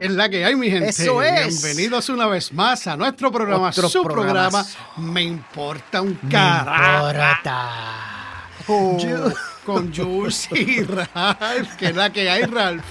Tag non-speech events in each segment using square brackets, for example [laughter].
Es la que hay, mi gente. Eso es. Bienvenidos una vez más a nuestro programa, Otro su programa. Me importa un carajo. Oh, Con Jules y Ralph, que es la que hay, Ralph.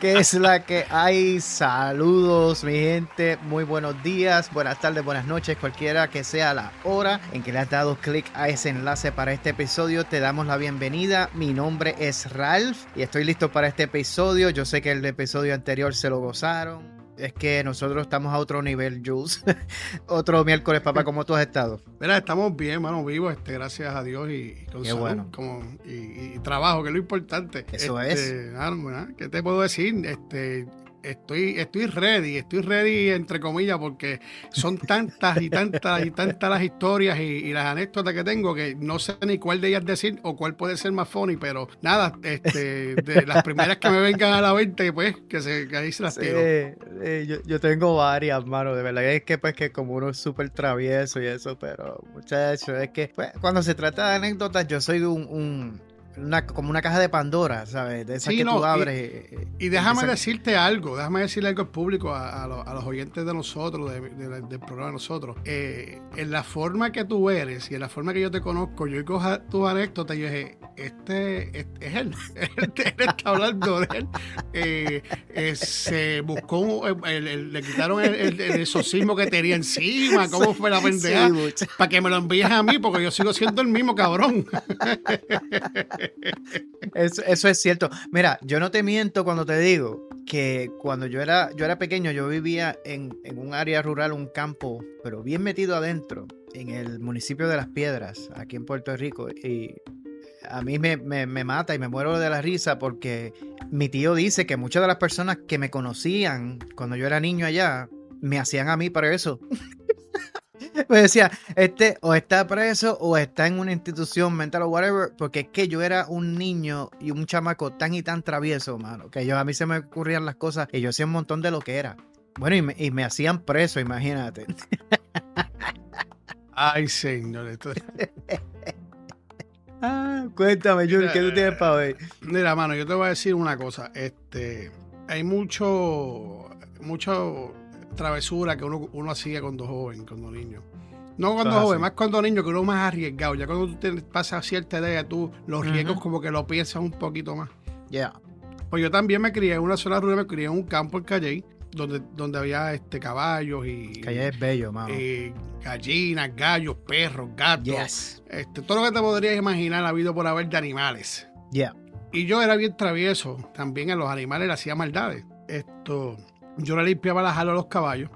Que es la que hay. Saludos, mi gente. Muy buenos días, buenas tardes, buenas noches, cualquiera que sea la hora en que le has dado clic a ese enlace para este episodio. Te damos la bienvenida. Mi nombre es Ralph y estoy listo para este episodio. Yo sé que el episodio anterior se lo gozaron. Es que nosotros estamos a otro nivel, Jules. [laughs] otro miércoles, papá, ¿cómo tú has estado? Mira, estamos bien, mano, vivos, este, gracias a Dios y, y con Qué salud, bueno. como, y, trabajo, que es lo importante. Eso Este, nada, nada, ¿Qué te puedo decir? Este, estoy, estoy ready, estoy ready entre comillas, porque son tantas y tantas y tantas las historias y, y las anécdotas que tengo que no sé ni cuál de ellas decir o cuál puede ser más funny, pero nada, este, de las primeras que me vengan a la mente, pues, que, se, que ahí se las tiro. eh, yo, yo tengo varias, mano, de verdad. Es que pues que como uno es súper travieso y eso, pero muchachos, es que pues, cuando se trata de anécdotas, yo soy un, un- una, como una caja de Pandora, ¿sabes? De esas Sí, que no, tú abres. eh, Y déjame decirte algo, déjame decirle algo al público, a, a los, a los oyentes de nosotros, de- de- del programa de nosotros. Eh, en la forma que tú eres y en la forma que yo te conozco, yo coja tu anécdota y yo dije, este, este es él, [laughs] él, él está hablando de él. Eh, eh, se buscó, el- le quitaron el, el, el exorcismo que tenía encima, cómo fue la pendeja, Sí, para que me lo envíes a mí, porque yo sigo siendo el mismo cabrón. Eso, eso es cierto. Mira, yo no te miento cuando te digo que cuando yo era, yo era pequeño, yo vivía en, en un área rural, un campo, pero bien metido adentro, en el municipio de Las Piedras, aquí en Puerto Rico. Y a mí me, me- me mata y me muero de la risa porque mi tío dice que muchas de las personas que me conocían cuando yo era niño allá, me hacían a mí para eso. [laughs] Me decía, este o está preso o está en una institución mental o whatever, porque es que yo era un niño y un chamaco tan y tan travieso, mano, que yo a mí se me ocurrían las cosas y yo hacía un montón de lo que era. Bueno, y me, y me hacían preso, imagínate. Ay, señor. esto- [laughs] Ah, cuéntame, Jun, ¿qué tú tienes para hoy? Mira, mano, yo te voy a decir una cosa. Este, hay mucho, mucho travesura que uno, uno hacía cuando joven, cuando niño. No cuando joven, así. más cuando niño, que uno más arriesgado. Ya cuando tú te pasas cierta edad, tú los riesgos como que lo piensas un poquito más. Ya. Pues yo también me crié en una zona rural, me crié en un campo en Calle, donde, donde había este caballos y, Calle es bello, mano. y gallinas, gallos, perros, gatos. Yes. Este, todo lo que te podrías imaginar ha habido por haber de animales. Yeah. Y yo era bien travieso. También a los animales le hacía maldades. Esto, yo le limpiaba las alas a los caballos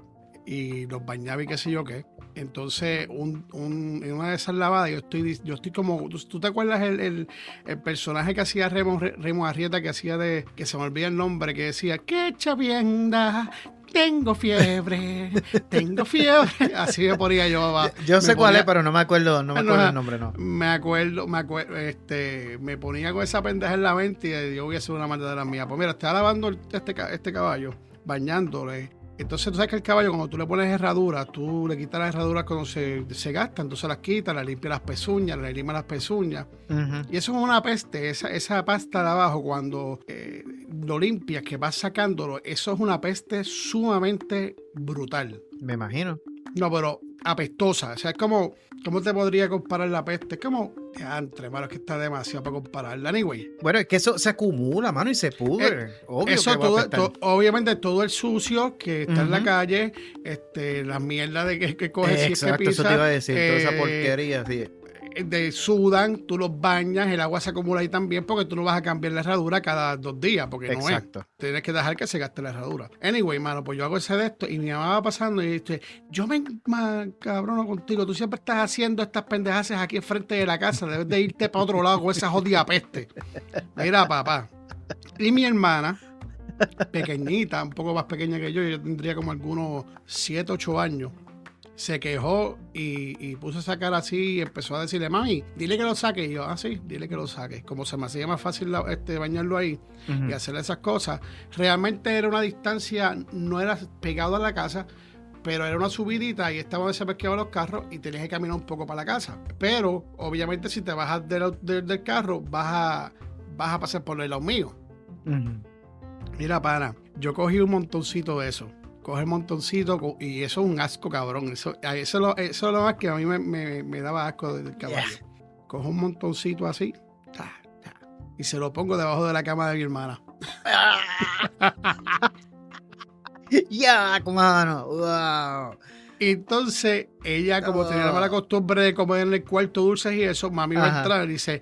y los bañaba y qué sé yo qué. Entonces, un, un- en una de esas lavadas, yo estoy, yo estoy como. ¿Tú, tú te acuerdas el, el- el personaje que hacía Remo, Remo Arrieta, que hacía de. que se me olvida el nombre, que decía, ¡Qué chavienda! Tengo fiebre, tengo fiebre. [laughs] Así me ponía yo. va. Yo sé cuál es, pero no me acuerdo, no me acuerdo no. el nombre, no. Me acuerdo, me acuerdo, este, me ponía con esa pendeja en la mente y yo voy a hacer una maldad mía. Pues mira, estaba lavando este, este caballo, bañándole. Entonces tú sabes que el caballo, cuando tú le pones herradura, tú le quitas las herraduras cuando se, se gasta, entonces las quitas, le limpias las pezuñas, le limas las pezuñas. Y eso es una peste, esa, esa pasta de abajo, cuando eh, lo limpias, que vas sacándolo, eso es una peste sumamente brutal. Me imagino. No, pero apestosa. O sea, es como, ¿cómo te podría comparar la peste? Es como, entre mano, es que está demasiado para compararla. Anyway, Bueno, es que eso se acumula, mano, y se pudre. Obvio eso que va a todo, to- obviamente todo el sucio que está en la calle, este, la mierda de que, que coges si es que Exacto, eso te iba a decir, toda esa eh, porquería, sí. De sudan, tú los bañas, el agua se acumula ahí también porque tú no vas a cambiar la herradura cada dos días, porque no es. Exacto. Tienes que dejar que se gaste la herradura. Anyway, mano, pues yo hago ese de esto y mi mamá va pasando y dice, yo me cabrono contigo, tú siempre estás haciendo estas pendejaces aquí enfrente de la casa, debes de irte para otro lado con esa jodida peste. Mira, papá. Y mi hermana, pequeñita, un poco más pequeña que yo, yo tendría como algunos 7, 8 años, se quejó y, y puso esa cara así y empezó a decirle, mami, dile que lo saque. Y yo, ah, sí, dile que lo saque. Como se me hacía más fácil la- este, bañarlo ahí y hacerle esas cosas, realmente era una distancia, no era pegado a la casa, pero era una subidita y estaba parqueaban los carros y tenías que caminar un poco para la casa. Pero, obviamente, si te bajas del, del, del carro, vas a, vas a pasar por el lado mío. Mira, pana, yo cogí un montoncito de eso. Coge el montoncito y eso es un asco, cabrón. Eso, eso, lo, eso es lo más que a mí me, me, me daba asco del caballo. Cojo un montoncito así ta, ta, y se lo pongo debajo de la cama de mi hermana. [laughs] Ya, mano. Wow. Entonces, ella, como Oh. tenía la mala costumbre de comer en el cuarto dulces y eso, mami va a entrar y dice: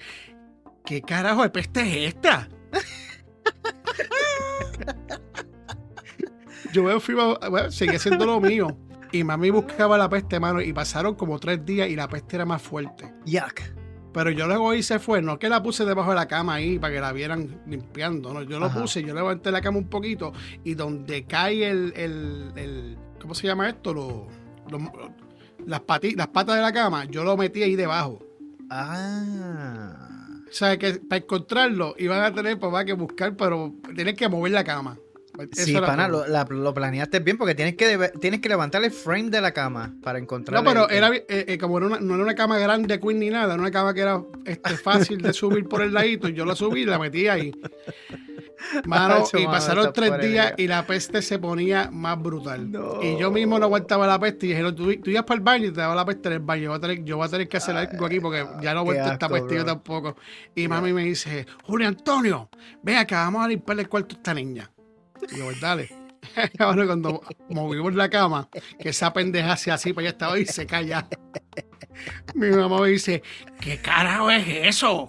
¿Qué carajo de peste es esta? [laughs] Yo me fui, a- bueno, seguí haciendo lo mío. Y mami buscaba la peste, mano, y pasaron como tres días y la peste era más fuerte. Yuck. Pero yo luego hice fue, no que la puse debajo de la cama ahí para que la vieran limpiando, no, yo lo Ajá. puse, yo levanté la cama un poquito y donde cae el, el, el- ¿cómo se llama esto? Lo- lo- las, pati- las patas de la cama, yo lo metí ahí debajo. Ah. O sea, que para encontrarlo iban a tener papá que buscar, pero tienes que mover la cama. Eso Sí, pana, lo, la- lo planeaste bien porque tienes que, tienes que levantar el frame de la cama para encontrar. No, pero el- era eh, eh, como era una- no era una cama grande, queen ni nada, era una cama que era este, [laughs] fácil de subir por el ladito. Y yo la subí y la metí ahí. Mano, [laughs] y pasaron tres días y la peste se ponía más brutal. No. Y yo mismo no aguantaba la peste y dije, no, tú, tú ibas para el baño y te daba la peste en el baño. Yo voy a tener, yo voy a tener que hacer algo aquí porque ya no aguanto esta peste yo tampoco. Y mami me dice, Julio Antonio, ven acá, vamos a limpiarle el cuarto a esta niña. Y yo, pues dale. [laughs] Cuando movimos la cama, que esa pendeja hacía así, pues ya estaba y se calla. Mi mamá me dice, ¿qué carajo es eso?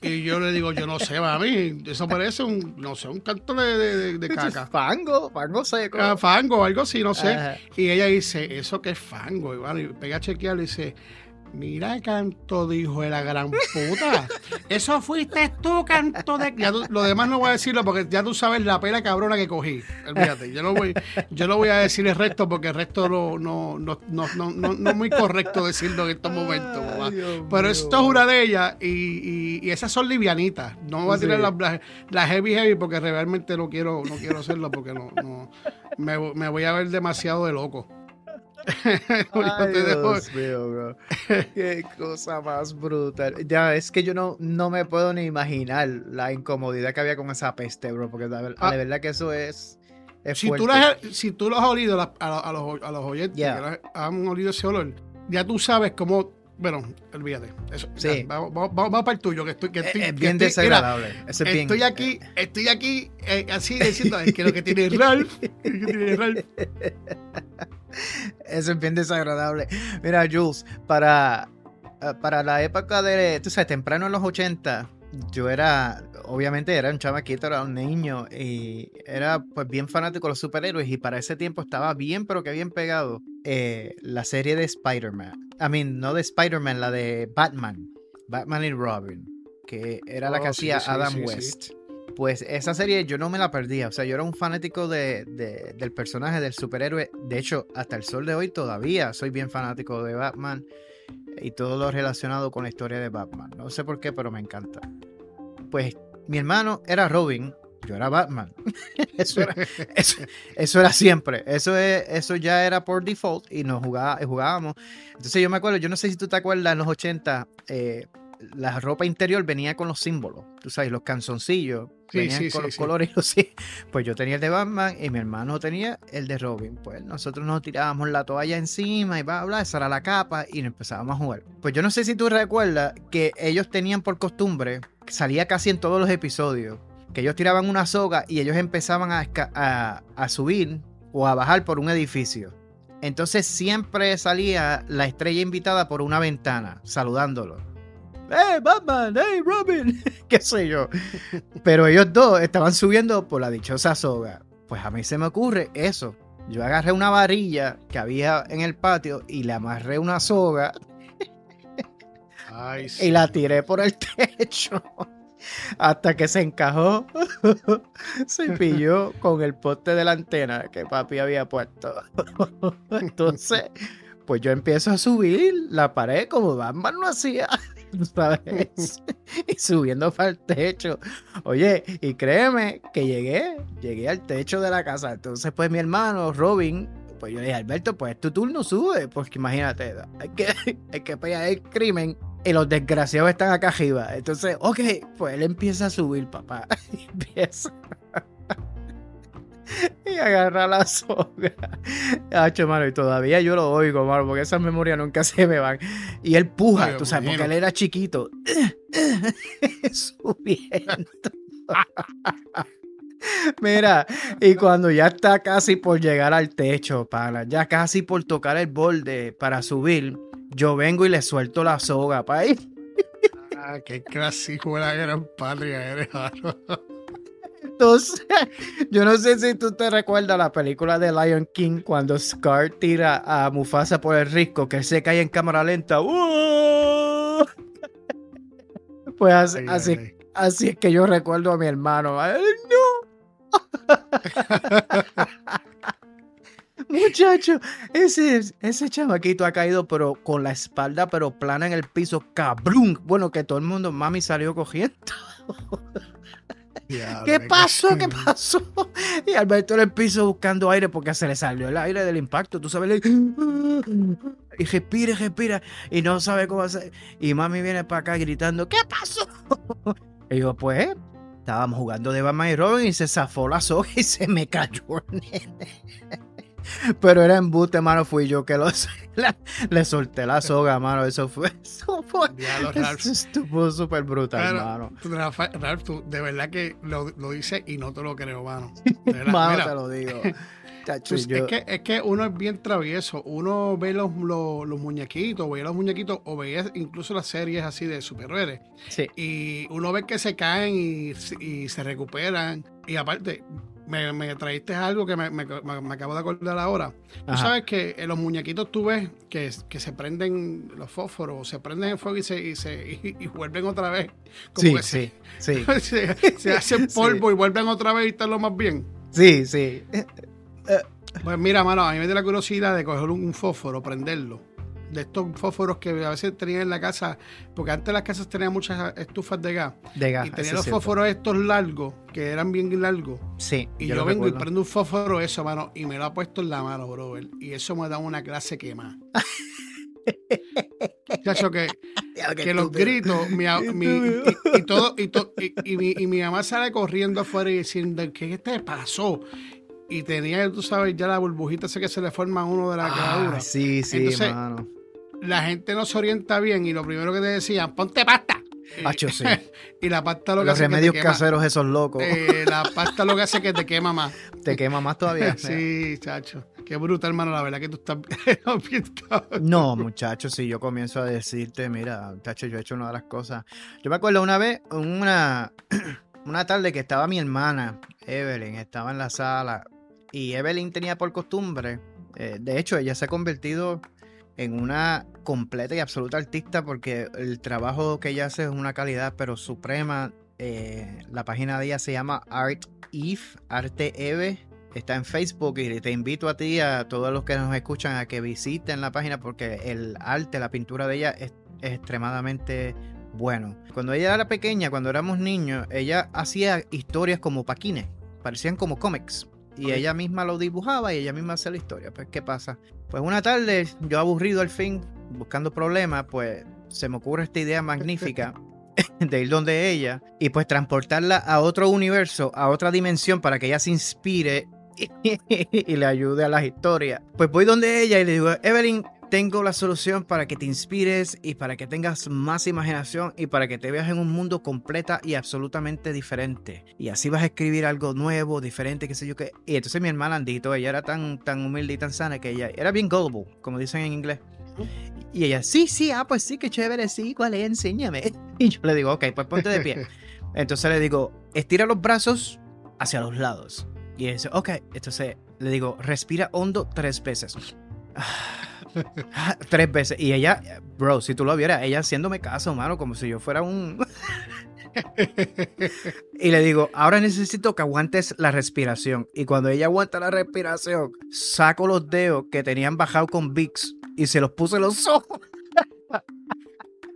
Y yo le digo, yo no sé, mami, eso parece un, no sé, un canto de, de, de caca. Fango, fango seco. Ah, fango algo así, no sé. Ajá. Y ella dice, ¿eso qué es fango? Y, bueno, y pega a chequear y dice, mira canto de la gran puta. Eso fuiste tú, canto de... Ya tú- lo demás no voy a decirlo porque ya tú sabes la pela cabrona que cogí. Olvídate, yo no voy, yo no voy a decir el resto porque el resto no, no, no, no, no, no- no es muy correcto decirlo en estos momentos. Ay, Pero esto es una de ellas y, y- y esas son livianitas. No voy a tirar Sí. las, las, las heavy heavy porque realmente no quiero, no quiero hacerlo porque no, no me, me voy a ver demasiado de loco. [laughs] Ay, Dios mío, bro. Qué cosa más brutal. Ya, es que yo no, no me puedo ni imaginar la incomodidad que había con esa peste, bro. Porque la, Ah. la verdad que eso es. es si, tú las, si tú lo has olido las- a, a los, a los oyentes Ya. que las- han olido ese olor, ya tú sabes cómo. Bueno, olvídate. Eso, Sí. ya, vamos, vamos- vamos- para el tuyo, que estoy. Que Es, estoy es que bien estoy- mira, desagradable. Eso es bien- Estoy aquí, estoy aquí eh, así diciendo que lo que tiene Ralph, lo que tiene Ralph. [laughs] [laughs] Eso es bien desagradable. Mira, Jules, para, eh, para la época de, tú sabes, temprano en los 80, yo era, obviamente era un chamaquito, era un niño y era pues bien fanático de los superhéroes y para ese tiempo estaba bien, pero que bien pegado eh, la serie de Spider-Man. I mean, no de Spider-Man, la de Batman. Batman y Robin, que era la que Oh, sí, hacía sí, Adam sí. West. Pues esa serie yo no me la perdía. O sea, yo era un fanático de, de- del personaje, del superhéroe. De hecho, hasta el sol de hoy todavía soy bien fanático de Batman y todo lo relacionado con la historia de Batman. No sé por qué, pero me encanta. Pues mi hermano era Robin, yo era Batman. [laughs] eso, era, siempre. Eso, es, eso ya era por default y nos jugaba, jugábamos. Entonces yo me acuerdo, yo no sé si tú te acuerdas en los 80, eh, la ropa interior venía con los símbolos, tú sabes, los canzoncillos. Sí, venían sí, con sí, los colores [laughs] los. Pues yo tenía el de Batman y mi hermano tenía el de Robin. Pues nosotros nos tirábamos la toalla encima y bla, bla, esa era la capa y empezábamos a jugar. Pues yo no sé si tú recuerdas que ellos tenían por costumbre, salía casi en todos los episodios, que ellos tiraban una soga y ellos empezaban a, a subir o a bajar por un edificio. Entonces siempre salía la estrella invitada por una ventana, saludándolo. ¡Hey, Batman! ¡Hey, Robin! [laughs] ¿Qué sé yo? Pero ellos dos estaban subiendo por la dichosa soga. Pues a mí se me ocurre eso. Yo agarré una varilla que había en el patio y le amarré una soga Ay, y la tiré por el [laughs] techo. Hasta que se encajó, [laughs] se pilló con el poste de la antena que papi había puesto. Entonces, pues yo empiezo a subir la pared como Batman lo hacía, [laughs] ¿sabes? [laughs] Y subiendo para el techo. Oye, y créeme que llegué, llegué al techo de la casa. Entonces, pues mi hermano Robin Pues yo le dije, Alberto, pues tu turno sube, porque imagínate, hay que, [laughs] hay que pelear el crimen y los desgraciados están acá arriba. Entonces, ok, pues él empieza a subir, papá. Empieza. [laughs] y agarra la soga. Hacho, mano, y todavía yo lo oigo, mano, porque esas memorias nunca [laughs] se me van. Y él puja, Ay, tú sabes, porque él era chiquito. [laughs] Subiendo. Mira, y cuando ya está casi por llegar al techo, para ya casi por tocar el borde para subir, yo vengo y le suelto la soga, pa' ahí. Ah, qué clásico la gran patria eres, [laughs] Yo no sé si tú te recuerdas la película de Lion King cuando Scar tira a Mufasa por el risco, que él se cae en cámara lenta. ¡Uh! [laughs] Pues así, Ay, así, ay, ay. así es que yo recuerdo a mi hermano. ¡Ay, no! [laughs] Muchacho, ese, ese chamaquito ha caído, pero con la espalda, pero plana en el piso, cabrón. Bueno, que todo el mundo, mami salió cogiendo. Diablo, ¿Qué pasó? ¿Qué pasó? [laughs] Y Alberto en el piso buscando aire porque se le salió el aire del impacto. Tú sabes, le- y respira, respira. Y no sabe cómo hacer. Y mami viene para acá gritando, ¿qué pasó? [laughs] Y yo, pues, estábamos jugando de Batman y Robin y se zafó la soga y se me cayó el nene. [laughs] [laughs] Pero era embuste, mano, fui yo que lo, [laughs] le, le solté la soga, mano. Eso fue, [laughs] eso fue, Diablo, Ralph. eso estuvo súper brutal, Claro. mano. Tú, Rafa- Ralph, tú de verdad que lo, lo dices y no te lo creo, mano. De verdad, Mano, mira, te lo digo. Chacho, pues, es, que, es que uno es bien travieso. Uno ve los, los, los muñequitos, veía los muñequitos o veía incluso las series así de superhéroes. sí. Y uno ve que se caen y, y se recuperan. Y aparte, me, me traíste algo que me, me- me- acabo de acordar ahora. Tú Ajá. sabes que en los muñequitos tú ves que, que se prenden los fósforos, se prenden en fuego y se, y se y, y vuelven otra vez. Como Sí, que sí, [laughs] sí, se, se hacen [laughs] Sí. polvo y vuelven otra vez y están lo más bien. sí, sí. Pues mira, mano, a mí me dio la curiosidad de coger un, un fósforo, prenderlo. De estos fósforos que a veces tenían en la casa, porque antes las casas tenían muchas estufas de gas. De gas. y tenían los fósforos estos largos, que eran bien largos. Sí, Y yo, vengo y prendo un fósforo eso, mano, y me lo ha puesto en la mano, brother. Y eso me da una clase quemada. [laughs] Chacho, que, que los gritos, mi, mi- y, y todo, y, to- y- mi, y mi mamá sale corriendo afuera y diciendo, ¿qué te pasó? Y tenía, tú sabes, ya la burbujita esa que se le forma a uno de la Ah, quemadura. sí, sí, Entonces, mano. La gente no se orienta bien y lo primero que te decían, ponte pasta. Hacho, sí. [laughs] y la pasta lo que Los hace es que te remedios quema. caseros esos locos. Eh, la pasta lo que hace es que te quema más. [laughs] Te quema más todavía. [laughs] Sí, chacho. Qué brutal, hermano. La verdad que tú estás bien. No, muchachos, si yo comienzo a decirte, mira, muchacho, yo he hecho una de las cosas. Yo me acuerdo una vez, una, [clears throat] una tarde que estaba mi hermana, Evelyn, estaba en la sala. Y Evelyn tenía por costumbre, eh, de hecho, ella se ha convertido en una completa y absoluta artista porque el trabajo que ella hace es una calidad, pero suprema. Eh, la página de ella se llama Art Eve, Arte Eve. Está en Facebook y te invito a ti, a todos los que nos escuchan, a que visiten la página porque el arte, la pintura de ella es, es extremadamente bueno. Cuando ella era pequeña, cuando éramos niños, ella hacía historias como paquines, parecían como cómics. Y ella misma lo dibujaba y ella misma hacía la historia. Pues, ¿qué pasa? Pues una tarde, yo aburrido al fin, buscando problemas, pues se me ocurre esta idea magnífica [laughs] de ir donde ella y pues transportarla a otro universo, a otra dimensión para que ella se inspire [laughs] y le ayude a las historias. Pues voy donde ella y le digo, Evelyn, tengo la solución para que te inspires y para que tengas más imaginación y para que te veas en un mundo completa y absolutamente diferente. Y así vas a escribir algo nuevo, diferente, qué sé yo qué. Y entonces mi hermana Andito, ella era tan, tan humilde y tan sana que ella era bien gullible, como dicen en inglés. Y ella, sí, sí, ah, pues sí, qué chévere, sí, ¿cuál es? Enséñame. [laughs] Y yo le digo, ok, pues ponte de pie. [laughs] Entonces le digo, estira los brazos hacia los lados. Y ella dice, ok. Entonces le digo, respira hondo tres veces. [laughs] tres veces. Y ella, bro, si tú lo vieras, ella haciéndome caso, mano, como si yo fuera un... y le digo, ahora necesito que aguantes la respiración. Y cuando ella aguanta la respiración, saco los dedos que tenían bajado con Vicks y se los puse en los [laughs] ojos.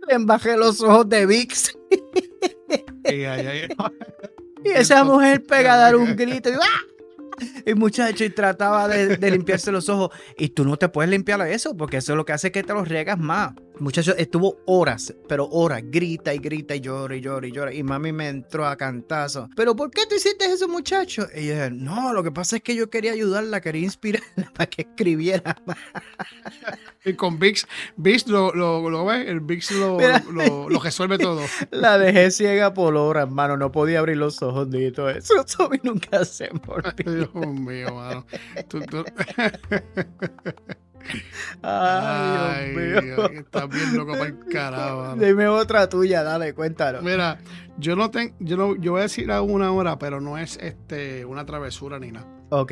Le embajé los ojos de ay. Y esa mujer pega a dar un [laughs] grito. Y, ¡ah! y muchacho, y trataba de, de limpiarse los ojos. Y tú no te puedes limpiar eso, porque eso es lo que hace que te los riegas más. Muchacho, estuvo horas, pero horas, grita y grita y llora y llora y llora. Y mami me entró a cantazo. ¿Pero por qué tú hiciste eso, muchacho? Y yo dije, no, lo que pasa es que yo quería ayudarla, quería inspirarla [laughs] para que escribiera más. Y con VIX, VIX lo, lo, lo ves, el VIX lo, [laughs] Mira. lo, lo resuelve todo. [laughs] La dejé ciega por horas, hermano. No podía abrir los ojos ni todo eso. Eso nunca se me. Dios mío, mano. Tú- tú- Ay, Dios mío. Estás bien loco para el carajo. Dime otra tuya, dale, cuéntalo. Mira, yo no tengo, yo no, yo voy a decir a una hora, pero no es este una travesura ni nada. Ok.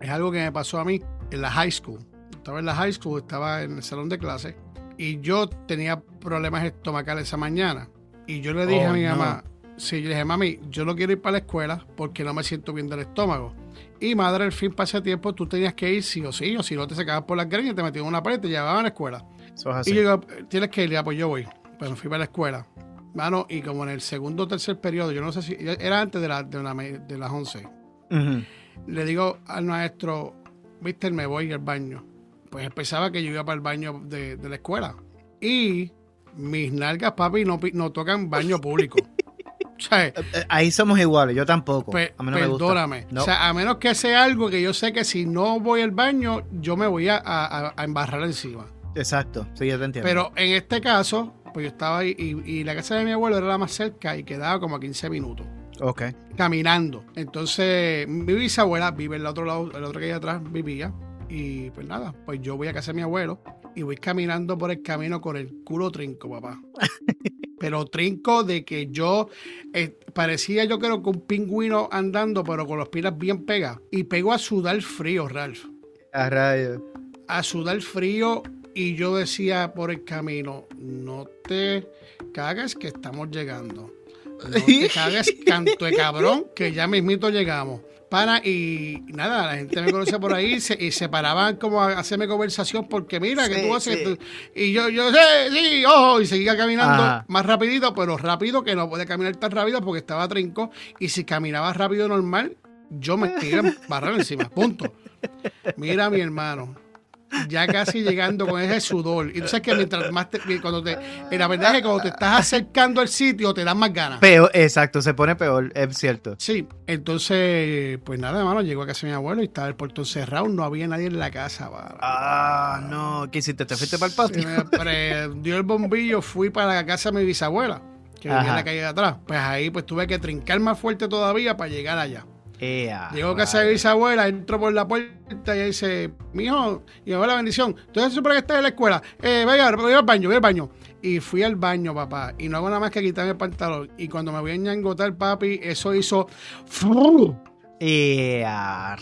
Es algo que me pasó a mí en la high school. Estaba en la high school, estaba en el salón de clase y yo tenía problemas estomacales esa mañana. Y yo le dije Oh, a mi no. mamá, sí, yo le dije, mami, yo no quiero ir para la escuela porque no me siento bien del estómago. Y madre, al fin, pase tiempo, tú tenías que ir sí o sí, o si no te sacabas por las greñas, te metían en una pared y te llevaban a la escuela. Eso es así. Y yo digo, tienes que ir, ya, pues yo voy. Pues me fui para la escuela. Mano, y como en el segundo o tercer periodo, yo no sé si, era antes de, la- de, la- de las 11 Ujú. le digo al maestro, viste, me voy al baño. Pues pensaba que yo iba para el baño de, de la escuela. Y mis nalgas, papi, no, no tocan baño público. O sea, Eh, Ahí somos iguales, yo tampoco. pe- a mí no me gusta. perdóname. No. O sea, a menos que sea algo que yo sé que si no voy al baño, yo me voy a, a- a embarrar encima. Exacto, sí, yo te entiendo. Pero en este caso, pues yo estaba ahí y, y la casa de mi abuelo era la más cerca y quedaba como a 15 minutos. Ok. caminando. Entonces, mi bisabuela vive al otro lado, el otro que hay atrás vivía. Y pues nada, pues yo voy a casa de mi abuelo y voy caminando por el camino con el culo trinco, papá. [laughs] Pero trinco de que yo eh, parecía yo creo que un pingüino andando, pero con las pilas bien pegadas. Y pego a sudar frío, Ralph. A rayos. A sudar frío y yo decía por el camino, no te cagas que estamos llegando. No te [laughs] cagues, canto de cabrón, que ya mismito llegamos. Para, y nada, la gente me conoce por ahí y se, y se paraban como a hacerme conversación porque mira, que Sí, tú haces. sí. tú- Y yo, yo, sí, sí, ojo, y seguía caminando Ajá. más rapidito, pero rápido que no puede caminar tan rápido porque estaba trinco. Y si caminaba rápido normal, yo me a barrar encima, punto. Mira, mi hermano, ya casi llegando con ese sudor. Y tú sabes que mientras más te, cuando te, y la verdad es que cuando te estás acercando al sitio te dan más ganas. Peor, exacto, se pone peor, es cierto. Sí, entonces, pues nada, hermano, llegó a casa de mi abuelo y estaba el portón cerrado, no había nadie en la casa. para. Ah, no, ¿qué hiciste? ¿Te fuiste para el patio? Me prendió el bombillo, fui para la casa de mi bisabuela, que vivía en Ajá. la calle de atrás. Pues ahí pues tuve que trincar más fuerte todavía para llegar allá. Ea, Llegó a casa de bisabuela, entró por la puerta y dice, mijo, y me la bendición. Entonces supone que estás en la escuela. Eh, vaya, voy al baño, voy al baño. Y fui al baño, papá. Y no hago nada más que quitarme el pantalón. Y cuando me voy a ñangotar, papi, eso hizo... Ea.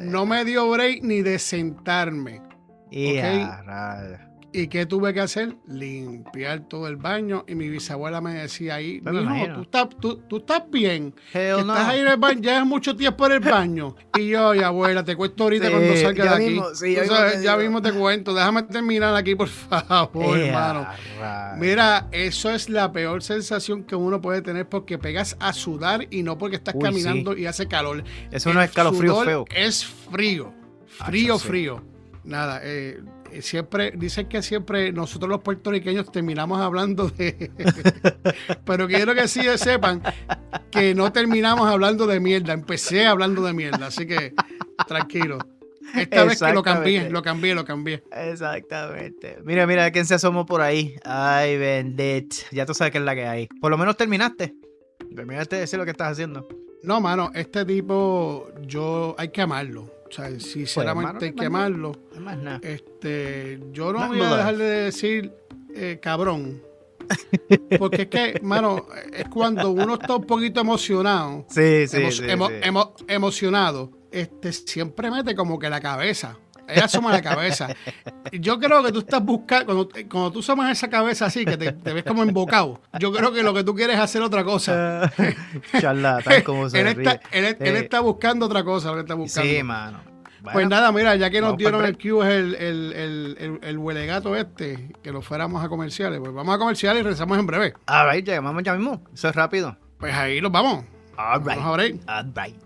No me dio break ni de sentarme. Ea. ¿Y qué tuve que hacer? Limpiar todo el baño. Y mi bisabuela me decía ahí, mijo, imagino. tú estás, tú, tú estás bien. que no. estás ahí en el baño, es mucho tiempo en el baño. Y yo, ay, abuela, te cuento ahorita Sí, cuando salga de aquí. mismo, sí, ya mismo sabes, te ya mismo te cuento. Déjame terminar aquí, por [laughs] favor, hermano. Mira, eso es la peor sensación que uno puede tener porque pegas a sudar y no porque estás Uy, caminando y hace calor. Eso no es sudor feo. Es frío. Frío, Acho, sí. frío. Nada, eh, siempre, dicen que siempre nosotros los puertorriqueños terminamos hablando de. [laughs] Pero quiero que sí sepan que no terminamos hablando de mierda. Empecé hablando de mierda, así que tranquilo. Esta vez que lo cambié, lo cambié, lo cambié. Exactamente. Mira, mira quién se asomó por ahí. Ay, bendito. Ya tú sabes qué es la que hay. Por lo menos terminaste. Terminaste de decir lo que estás haciendo. No, mano, este tipo, yo hay que amarlo. O sea, sinceramente mano, hay que Pues, amarlo. Más nada. Este, yo no No, voy a dejar de decir eh, cabrón. [laughs] Porque es que, mano, es cuando uno está un poquito emocionado, Sí, sí, emo- sí, emo- sí. emo- emocionado, este, siempre mete como que la cabeza. Él asoma la cabeza. Yo creo que tú estás buscando, cuando, cuando tú asomas esa cabeza así, que te, te ves como embocado, yo creo que lo que tú quieres es hacer otra cosa. [laughs] Charlatán, como se él, está, él, él Eh, está buscando otra cosa, lo que está buscando. Sí, mano. Pues nada, mira, ya que nos dieron el cue el, el, el, el, el huelegato este, que lo fuéramos a comerciales, pues vamos a comerciales y regresamos en breve. All right, llegamos ya mismo. Eso es rápido. Pues ahí los vamos. All right. Vamos a break. All right.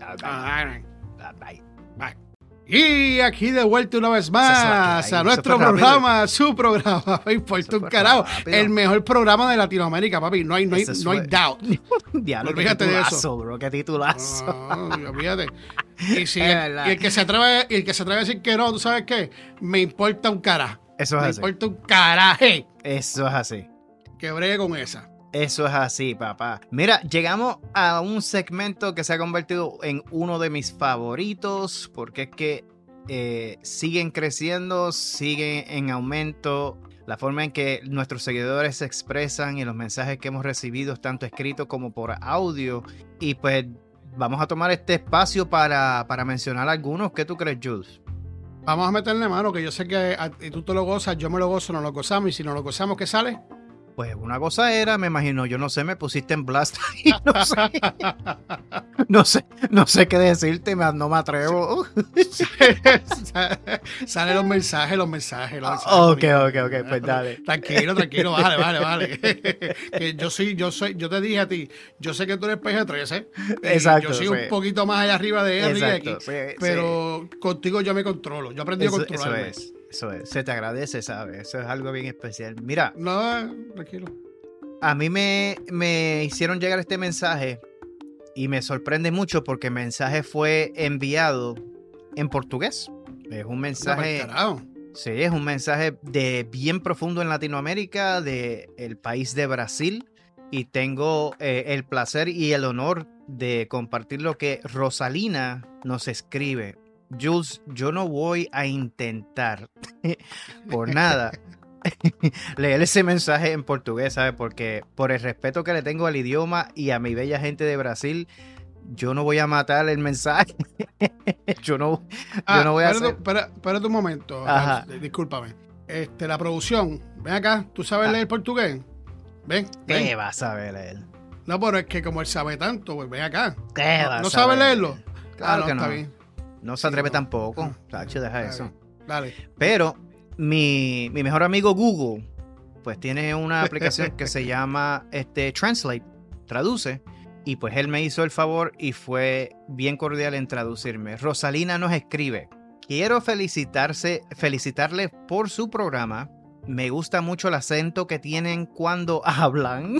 All right. Ah, Bye. Bye. Y aquí de vuelta una vez más a nuestro programa, su programa, me importa un carajo, el mejor programa de Latinoamérica, papi, no hay, no hay, no hay doubt. [laughs] Diablo, olvídate de eso. Bro, qué titulazo. No, olvídate. [laughs] Y, si el, y el, que se atreve, el que se atreve a decir que no, ¿tú sabes qué? Me importa un carajo. Eso es me así. Me importa un caraje. Eso es así. Que bregue con esa. Eso es así, papá. Mira, llegamos a un segmento que se ha convertido en uno de mis favoritos porque es que eh, siguen creciendo, siguen en aumento. La forma en que nuestros seguidores se expresan y los mensajes que hemos recibido, tanto escritos como por audio. Y pues vamos a tomar este espacio para, para mencionar algunos. ¿Qué tú crees, Jules? Vamos a meterle mano, que yo sé que a, tú te lo gozas, yo me lo gozo, no lo gozamos. Y si no lo gozamos, ¿qué sale? Pues una cosa era, me imagino, yo no sé, me pusiste en blast [laughs] y no sé. [laughs] no sé, no sé qué decirte, no me atrevo. [laughs] Salen los mensajes, los mensajes. Los mensajes ok, ok, ok, pues dale. Tranquilo, tranquilo, vale, vale, vale. que yo soy, yo soy, yo te dije a ti, yo sé que tú eres PG-13. Exacto. Yo soy un poquito más allá arriba de él, Exacto, sí, pero sí. contigo yo me controlo. Yo aprendí a controlarme. Eso es. Eso es, se te agradece, ¿sabes? Eso es algo bien especial. Mira. No, tranquilo. A mí me, me hicieron llegar este mensaje y me sorprende mucho porque el mensaje fue enviado en portugués. Es un mensaje. Sí, es un mensaje de bien profundo en Latinoamérica, de el país de Brasil. Y tengo eh, el placer y el honor de compartir lo que Rosalina nos escribe. Jules, yo no voy a intentar [laughs] por nada [laughs] leer ese mensaje en portugués, ¿sabes? Porque por el respeto que le tengo al idioma y a mi bella gente de Brasil, yo no voy a matar el mensaje. [laughs] yo no, ah, yo no voy a hacer... Espera, un momento, Ajá. discúlpame. Este, la producción, ven acá, ¿tú sabes ah. leer portugués? Ven. ¿Qué ven. vas a saber leer? No, pero es que como él sabe tanto, pues ven acá. ¿Qué ¿No, vas ¿no sabe leerlo? Claro ah, no, que está no. bien. No se atreve Sí, no. tampoco. Deja Dale, eso. Dale. Pero mi, mi mejor amigo Google, pues tiene una aplicación que se [laughs] llama este, Translate, traduce. Y pues él me hizo el favor y fue bien cordial en traducirme. Rosalina nos escribe. Quiero felicitarse, felicitarle por su programa. Me gusta mucho el acento que tienen cuando [laughs] hablan.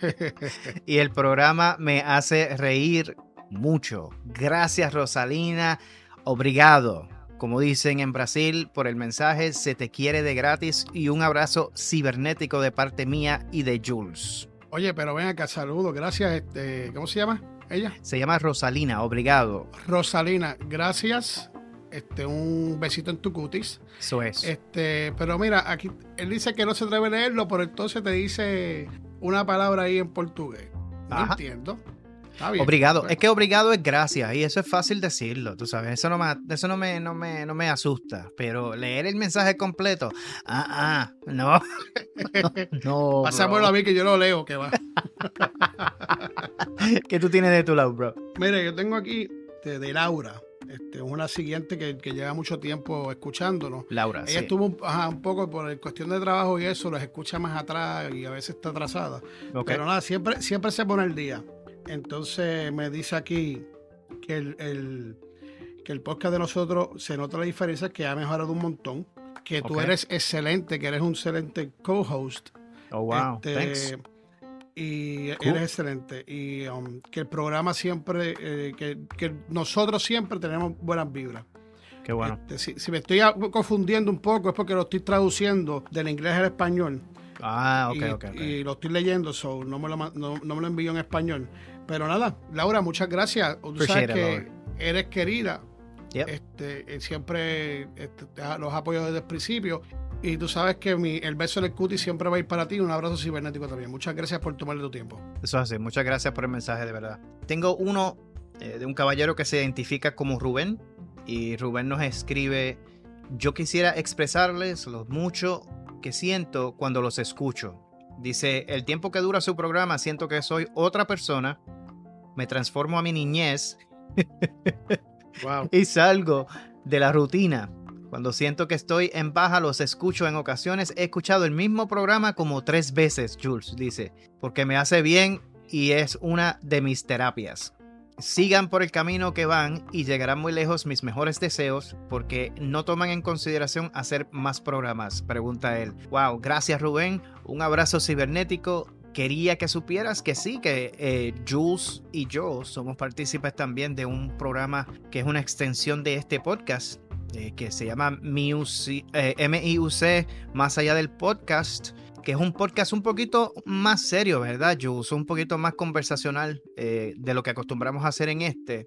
[laughs] y el programa me hace reír mucho. Gracias Rosalina. Obrigado. Como dicen en Brasil, por el mensaje, se te quiere de gratis y un abrazo cibernético de parte mía y de Jules. Oye, pero ven acá, saludos, gracias. Este, ¿Cómo se llama ella? Se llama Rosalina, obrigado. Rosalina, gracias. Este, un besito en tu cutis. Eso es. Este, pero mira, aquí él dice que no se atreve a leerlo, pero entonces te dice una palabra ahí en portugués. No Ajá. entiendo. Está bien. Obrigado. Es que obrigado es gracias y eso es fácil decirlo, tú sabes. Eso no me, eso no me, no me, no me asusta. Pero leer el mensaje completo, ah, ah, no. [laughs] no. [laughs] Pásamelo a mí que yo lo leo, que va. [laughs] ¿Qué tú tienes de tu lado, bro? Mire, yo tengo aquí de, de Laura. Este, una siguiente que, que lleva mucho tiempo escuchándonos. Laura, Ella sí. estuvo un, ajá, un poco por el cuestión de trabajo y eso, los escucha más atrás y a veces está atrasada. Pero nada, siempre, siempre se pone el día. Entonces me dice aquí que el, el- que el podcast de nosotros se nota la diferencia, que ha mejorado un montón, que tú Ok. eres excelente, que eres un excelente co-host. Oh, wow. Este, Thanks. Y Cool. eres excelente. Y um, que el programa siempre, eh, que, que nosotros siempre tenemos buenas vibras. Qué bueno. Este, si, si me estoy confundiendo un poco es porque lo estoy traduciendo del inglés al español. Ah, ok, y, ok, ok. y lo estoy leyendo, so no me lo, no, no me lo envío en español. Pero nada, Laura, muchas gracias. Tú sabes it, que eres querida. Yep. Este, eh, siempre este, los apoyo desde el principio. Y tú sabes que mi, el beso del cuti siempre va a ir para ti. Un abrazo cibernético también. Muchas gracias por tomarle tu tiempo. Eso es así. Muchas gracias por el mensaje, de verdad. Tengo uno eh, de un caballero que se identifica como Rubén. Y Rubén nos escribe: Yo quisiera expresarles lo mucho que siento cuando los escucho. Dice: El tiempo que dura su programa, siento que soy otra persona. Me transformo a mi niñez [laughs] Wow. y salgo de la rutina. Cuando siento que estoy en baja, los escucho en ocasiones. He escuchado el mismo programa como tres veces, Jules dice, porque me hace bien y es una de mis terapias. sigan por el camino que van y llegarán muy lejos mis mejores deseos porque no toman en consideración hacer más programas, pregunta él. Wow, gracias Rubén, un abrazo cibernético. Quería que supieras que sí, que eh, Jules y yo somos partícipes también de un programa que es una extensión de este podcast, eh, que se llama MIUC, eh, MIUC, más allá del podcast que es un podcast un poquito más serio, ¿verdad, Jules? Un poquito más conversacional eh, de lo que acostumbramos a hacer en este.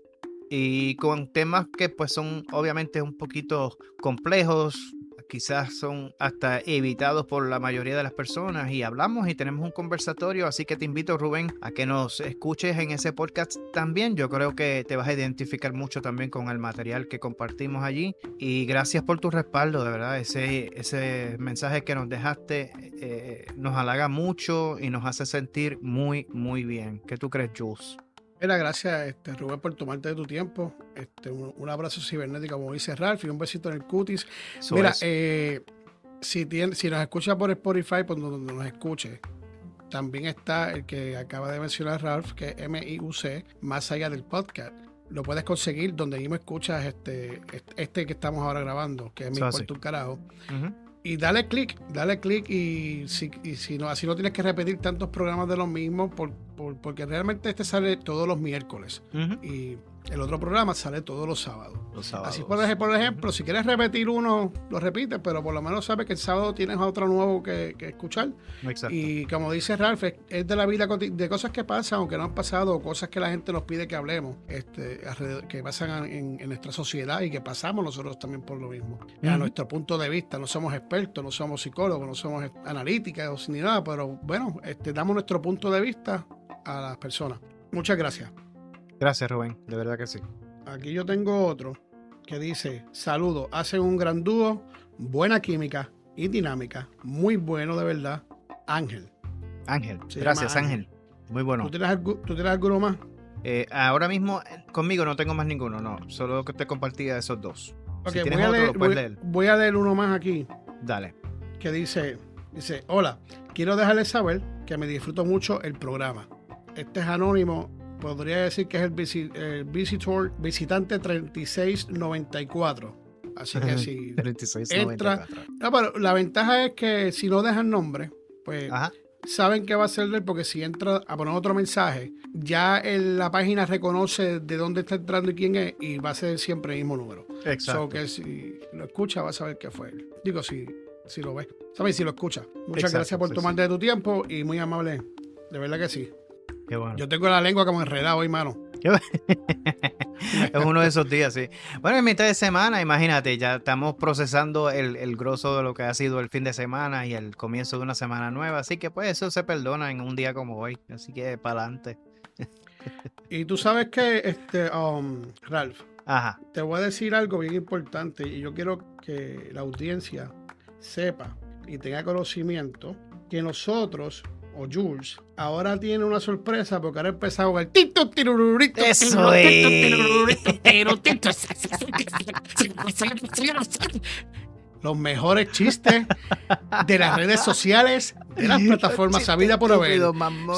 Y con temas que pues son obviamente un poquito complejos, quizás son hasta evitados por la mayoría de las personas y hablamos y tenemos un conversatorio, así que te invito Rubén a que nos escuches en ese podcast también. Yo creo que te vas a identificar mucho también con el material que compartimos allí y gracias por tu respaldo, de verdad, ese, ese mensaje que nos dejaste eh, nos halaga mucho y nos hace sentir muy, muy bien. ¿Qué tú crees, Jules? Mira, gracias este, Rubén por tomarte de tu tiempo. Este, un, abrazo cibernético, como dice Ralph, y un besito en el cutis. Mira, eh, si, si nos escucha por Spotify, por donde nos escuche, también está el que acaba de mencionar Ralph, que es MIUC, más allá del podcast. Lo puedes conseguir donde mismo escuchas este, este que estamos ahora grabando, que es mi cuarto un carajo y dale clic, dale clic y si, si no, así no tienes que repetir tantos programas de los mismos por, porque realmente este sale todos los miércoles. Y el otro programa sale todos los sábados. Así por, por ejemplo, si quieres repetir uno, lo repites, pero por lo menos sabes que el sábado tienes otro nuevo que, escuchar. Y como dice Ralph, es, de la vida, de cosas que pasan, aunque no han pasado, o cosas que la gente nos pide que hablemos, este, que pasan en, nuestra sociedad y que pasamos nosotros también por lo mismo. A nuestro punto de vista, no somos expertos, no somos psicólogos, no somos analíticos ni nada, pero bueno, este, damos nuestro punto de vista a las personas. Muchas gracias. Gracias, Rubén, de verdad que sí. Aquí yo tengo otro que dice: Saludos, hacen un gran dúo, buena química y dinámica, muy bueno de verdad. Ángel. Ángel, gracias, Ángel. Muy bueno. ¿Tú tienes, alguno más? Eh, ahora mismo eh, conmigo no tengo más ninguno, no. Solo que te compartía esos dos. voy, a leer, voy, a leer uno más aquí. Dale. Que dice, dice, hola, quiero dejarles saber que me disfruto mucho el programa. Este es anónimo podría decir que es el, visitor, visitante 3694. Así que [laughs] si entra. No, pero la ventaja es que si no dejan nombre, pues saben que va a ser de él, porque si entra a poner otro mensaje, ya la página reconoce de dónde está entrando y quién es, y va a ser siempre el mismo número. Exacto. que si lo escucha, va a saber que fue él. Digo, si, si lo ve. ¿Sabes? Si lo escucha. Muchas gracias por tomarte de tu tiempo y muy amable. De verdad que sí. Yo tengo la lengua como enredada hoy, mano. [laughs] es uno de esos días, sí. Bueno, en mitad de semana, imagínate, ya estamos procesando el, el grosso de lo que ha sido el fin de semana y el comienzo de una semana nueva. Así que, pues, eso se perdona en un día como hoy. Así que, para adelante. y tú sabes que, este, um, Ralph, Ajá. te voy a decir algo bien importante y yo quiero que la audiencia sepa y tenga conocimiento que nosotros o Jules, ahora tiene una sorpresa porque ahora ha empezado con el tito tirururito. Eso es. Los mejores chistes de las redes sociales, de las plataformas sabidas por haber.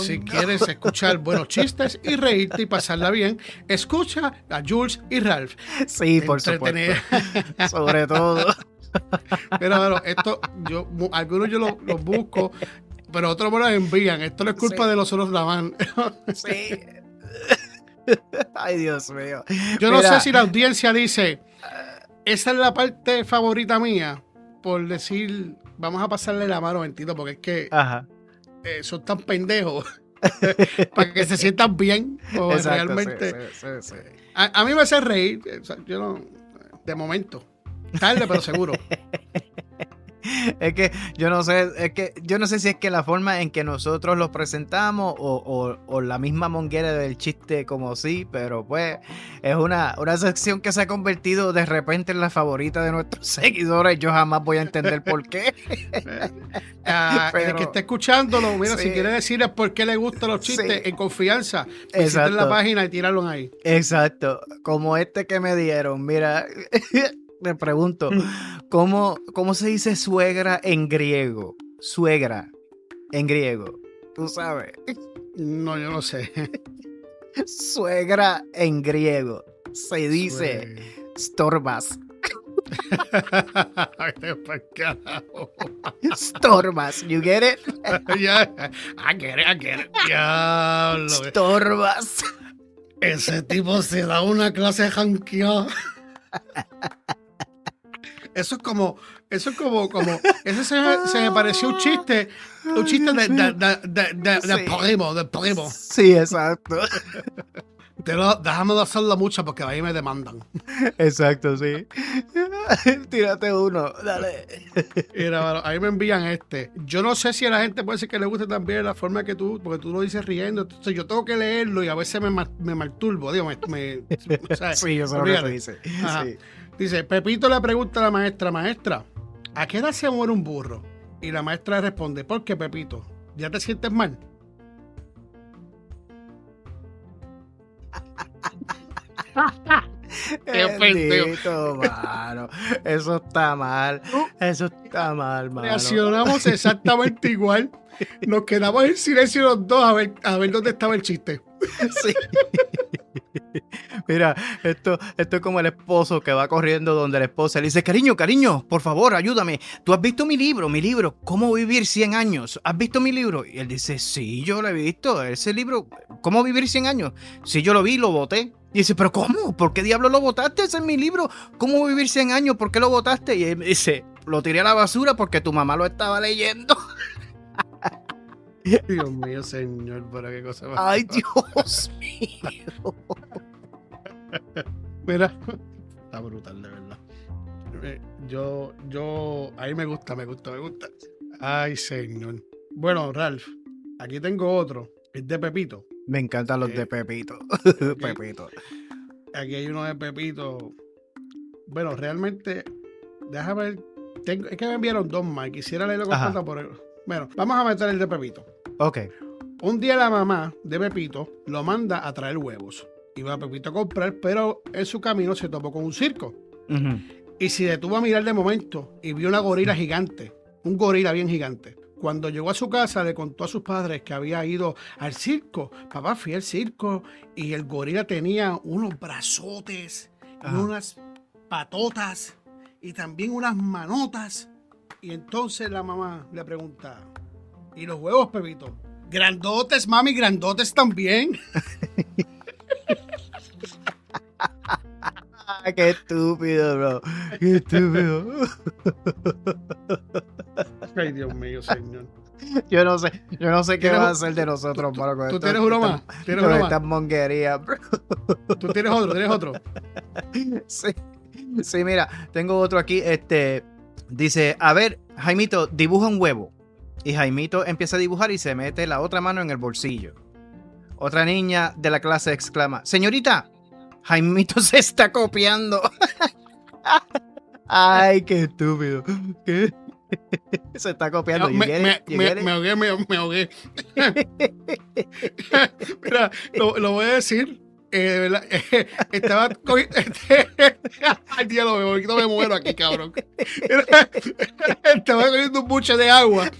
Si quieres escuchar buenos chistes y reírte y pasarla bien, escucha a Jules y Ralph. Sí, por supuesto. [laughs] Sobre todo. Pero, esto, yo, algunos yo los busco pero otros me lo envían. Esto no es culpa de los otros la [laughs] sí. Ay, Dios mío. Yo no sé si la audiencia dice, esa es la parte favorita mía, por decir, vamos a pasarle la mano, mentito, porque es que eh, son tan pendejos. [laughs] para que se sientan bien o realmente a, mí me hace reír yo no de momento tarde pero seguro [laughs] [laughs] es que yo no sé, es que yo no sé si es que la forma en que nosotros los presentamos o, la misma monguera del chiste como sí, pero pues es una, una sección que se ha convertido de repente en la favorita de nuestros [laughs] seguidores. Yo jamás voy a entender por qué. [laughs] Ah, el que esté escuchándolo, mira, si quiere decirles por qué le gustan los chistes en confianza, visiten la página y tíralo ahí. Exacto, como este que me dieron, mira. Me pregunto, ¿cómo, ¿cómo se dice suegra en griego? Suegra en griego. ¿Tú sabes? No, yo no sé. Suegra en griego se dice storbas. [laughs] Storbas, you get it? [laughs] yeah, I get it, I get it. Storbas. Ese tipo se da una clase janqueada. Eso es como, eso es como, como, ese se, me- se me pareció un chiste, un chiste de, de, de, de, de, de Sí. primo, de primo. Sí, exacto. Te lo- déjame de hacerlo mucho porque ahí me demandan. Exacto, sí. Tírate uno, dale. Mira, ahí me envían este. Yo no sé si a la gente puede ser que le guste también la forma que tú, porque tú lo dices riendo. Entonces yo tengo que leerlo y a veces me, me malturbo. Digo, me, me- o [laughs] sea, Sí, yo sé lo que. Ajá. Sí. Dice, Pepito le pregunta a la maestra, maestra, ¿a qué edad se muere un burro? Y la maestra responde, ¿por qué, Pepito? ¿Ya te sientes mal? [laughs] Qué. Bendito, mano. Eso está mal. Eso está mal, mano. Reaccionamos exactamente igual. Nos quedamos en silencio los dos a ver, a ver dónde estaba el chiste. [laughs] Sí. [laughs] Mira, esto, esto es como el esposo que va corriendo donde la esposa le dice, cariño, cariño, por favor, ayúdame. ¿Tú has visto mi libro, mi libro? ¿Cómo vivir 100 años? ¿Has visto mi libro? Y él dice, sí, yo lo he visto. Ese libro, ¿cómo vivir 100 años? Sí, yo lo vi, lo voté. Y dice, pero ¿cómo? ¿Por qué diablo lo votaste? Ese es mi libro. ¿Cómo vivir 100 años? ¿Por qué lo votaste? Y él me dice, lo tiré a la basura porque tu mamá lo estaba leyendo. Dios mío, señor, para qué cosa más. Ay, Dios mío. Mira, está brutal, de verdad. Eh, Yo, yo, ahí me gusta, me gusta, me gusta. Ay, señor. Bueno, Ralph, aquí tengo otro. Es de Pepito. Me encantan los Eh, de Pepito. [laughs] Pepito. Aquí hay uno de Pepito. Bueno, realmente, déjame ver. Tengo, es que me enviaron dos más. Quisiera leerlo Ajá. completo por el- Bueno, vamos a meter el de Pepito. Ok. Un día la mamá de Pepito lo manda a traer huevos. Iba Pepito a comprar, pero en su camino se topó con un circo. Y se detuvo a mirar de momento y vio una gorila gigante, un gorila bien gigante. Cuando llegó a su casa le contó a sus padres que había ido al circo. Papá, fui al circo y el gorila tenía unos brazotes y unas patotas y también unas manotas. Y entonces la mamá le pregunta, ¿y los huevos, Pepito? Grandotes, mami, grandotes también. [laughs] qué estúpido, bro. Qué estúpido. Ay, Dios mío, señor. Yo no sé, yo no sé qué ¿Tienes va a hacer de nosotros, mano, con ¿Tú tienes uno más? ¿Tienes con uno más? estas monguerías, bro. ¿Tú tienes otro? ¿Tienes otro? [laughs] Sí. Sí, mira, tengo otro aquí. Este dice: A ver, Jaimito, dibuja un huevo. Y Jaimito empieza a dibujar y se mete la otra mano en el bolsillo. Otra niña de la clase exclama: Señorita, Jaimito se está copiando. Ay, qué estúpido. ¿Qué? Se está copiando. Me, me, me- me ahogué, me, ahogué. [laughs] Mira, lo, lo voy a decir. eh, eh, estaba cogi- [laughs] este, Ay, diablo, me, voy- no me muero aquí, cabrón. [laughs] Estaba cogiendo un buche de agua.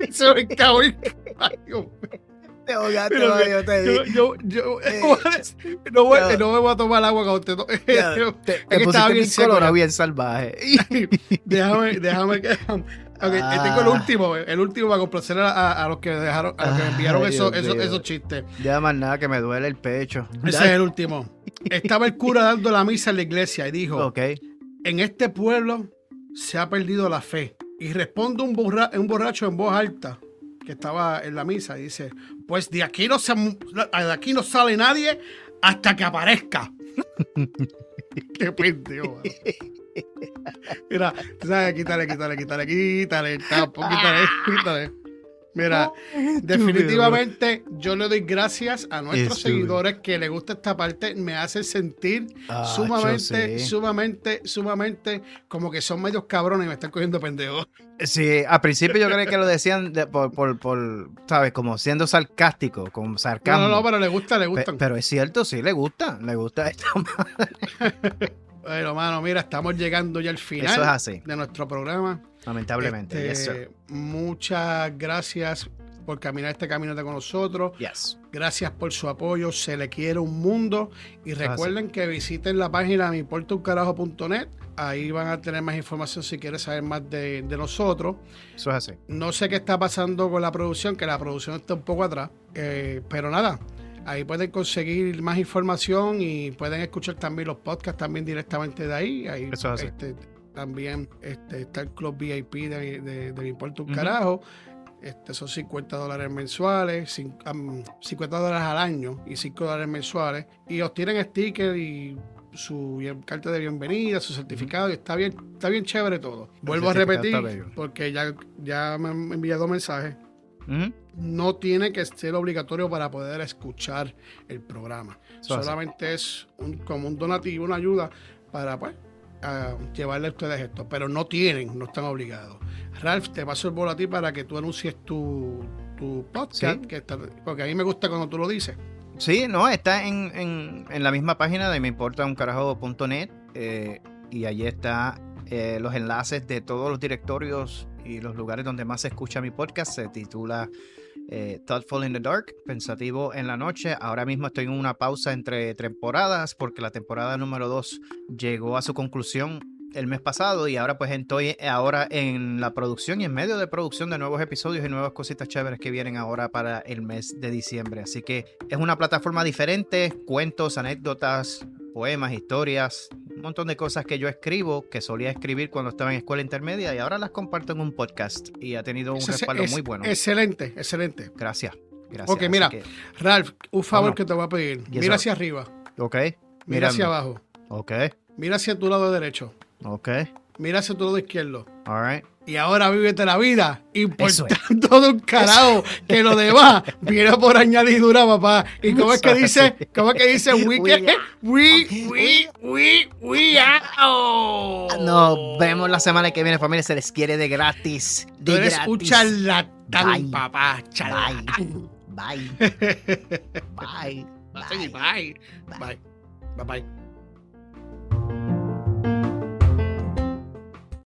Y se me cagó. Ay, Dios mío. Te ahogaste, Mira, va, yo te Yo, vi. yo, yo, [laughs] Eh, no, voy, no me voy a tomar agua con usted. [laughs] no. Te, te pusiste bien colorado, salvaje. [laughs] déjame, déjame que. Ok, eh, tengo el Ah. último, el último para complacer a, a- a los que dejaron, a los que me enviaron Ay, esos, esos, chistes. Ya más nada que me duele el pecho. Ese es el último. Estaba el cura dando la misa en la iglesia y dijo: Ok. En este pueblo se ha perdido la fe. Y responde un, borra- un borracho en voz alta que estaba en la misa y dice: Pues de aquí no, se, de aquí no sale nadie hasta que aparezca. [laughs] Qué pendejo. Mira, sabes, quítale, quítale, quítale, quítale, quítale, quítale. Mira, definitivamente yo le doy gracias a nuestros seguidores que les gusta esta parte, me hace sentir Ah, sumamente, sumamente, sumamente como que son medios cabrones y me están cogiendo pendejos. Sí, al principio yo creí que lo decían de- por, por, por, ¿sabes? Como siendo sarcástico, con No, sarcasmo. no, no, pero le gusta, le Pe- gustan. pero es cierto, sí, le gusta, le gusta esto. [laughs] Bueno, mano, mira, estamos llegando ya al final Eso es así, de nuestro programa. Lamentablemente. Este, yes, muchas gracias por caminar este camino con nosotros. Yes. Gracias por su apoyo. Se le quiere un mundo. Y recuerden que visiten la página meimportauncarajo.net. Ahí van a tener más información si quieren saber más de, de, nosotros. Eso es así. No sé qué está pasando con la producción, que la producción está un poco atrás. Eh, pero nada, ahí pueden conseguir más información y pueden escuchar también los podcasts también directamente de ahí. ahí Eso es así. este, también este, está el club VIP de, de, de Me Importa un Carajo. Este, son 50 dólares mensuales, cin- am, 50 dólares al año y 5 dólares mensuales. Y obtienen sticker y su carta de bienvenida, su certificado, y está bien, está bien chévere todo. Vuelvo a repetir, porque ya, ya me han enviado mensajes. No tiene que ser obligatorio para poder escuchar el programa. Eso. Solamente es un- como un donativo, una ayuda para pues, a llevarle a ustedes esto. Pero no tienen, no están obligados. Ralph, te paso el bolo a ti para que tú anuncies tu, tu podcast, Sí. que está- porque a mí me gusta cuando tú lo dices. Sí, no, está en, en- en la misma página de meimportauncarajo.net eh, y allí está eh, los enlaces de todos los directorios y los lugares donde más se escucha mi podcast. Se titula eh, Thoughtful in the Dark, Pensativo en la Noche. Ahora mismo estoy en una pausa entre temporadas porque la temporada número 2 llegó a su conclusión el mes pasado y ahora pues estoy ahora en la producción y en medio de producción de nuevos episodios y nuevas cositas chéveres que vienen ahora para el mes de diciembre. Así que es una plataforma diferente, cuentos, anécdotas, poemas, historias, un montón de cosas que yo escribo, que solía escribir cuando estaba en escuela intermedia y ahora las comparto en un podcast y ha tenido un respaldo es- muy bueno. Excelente, excelente. Gracias. Gracias. Ok, mira. que- Ralph, un favor no? que te voy a pedir. Mira hacia arriba, ok. mira hacia abajo, Ok. mira hacia tu lado derecho, Ok. mira hacia tu lado izquierdo. All right. Y ahora vívete la vida, importando todo un carajo, que lo demás viene por añadidura, papá. ¿Y cómo es que dice? ¿Cómo es que dice? [laughs] We, We we, we, we. Nos vemos la semana que viene, familia. Se les quiere de gratis. Tú De eres gratis. un charlatán, Bye. papá. Charlatán. Bye. Bye. [laughs] Bye. Bye. Bye. Bye. Bye. Bye.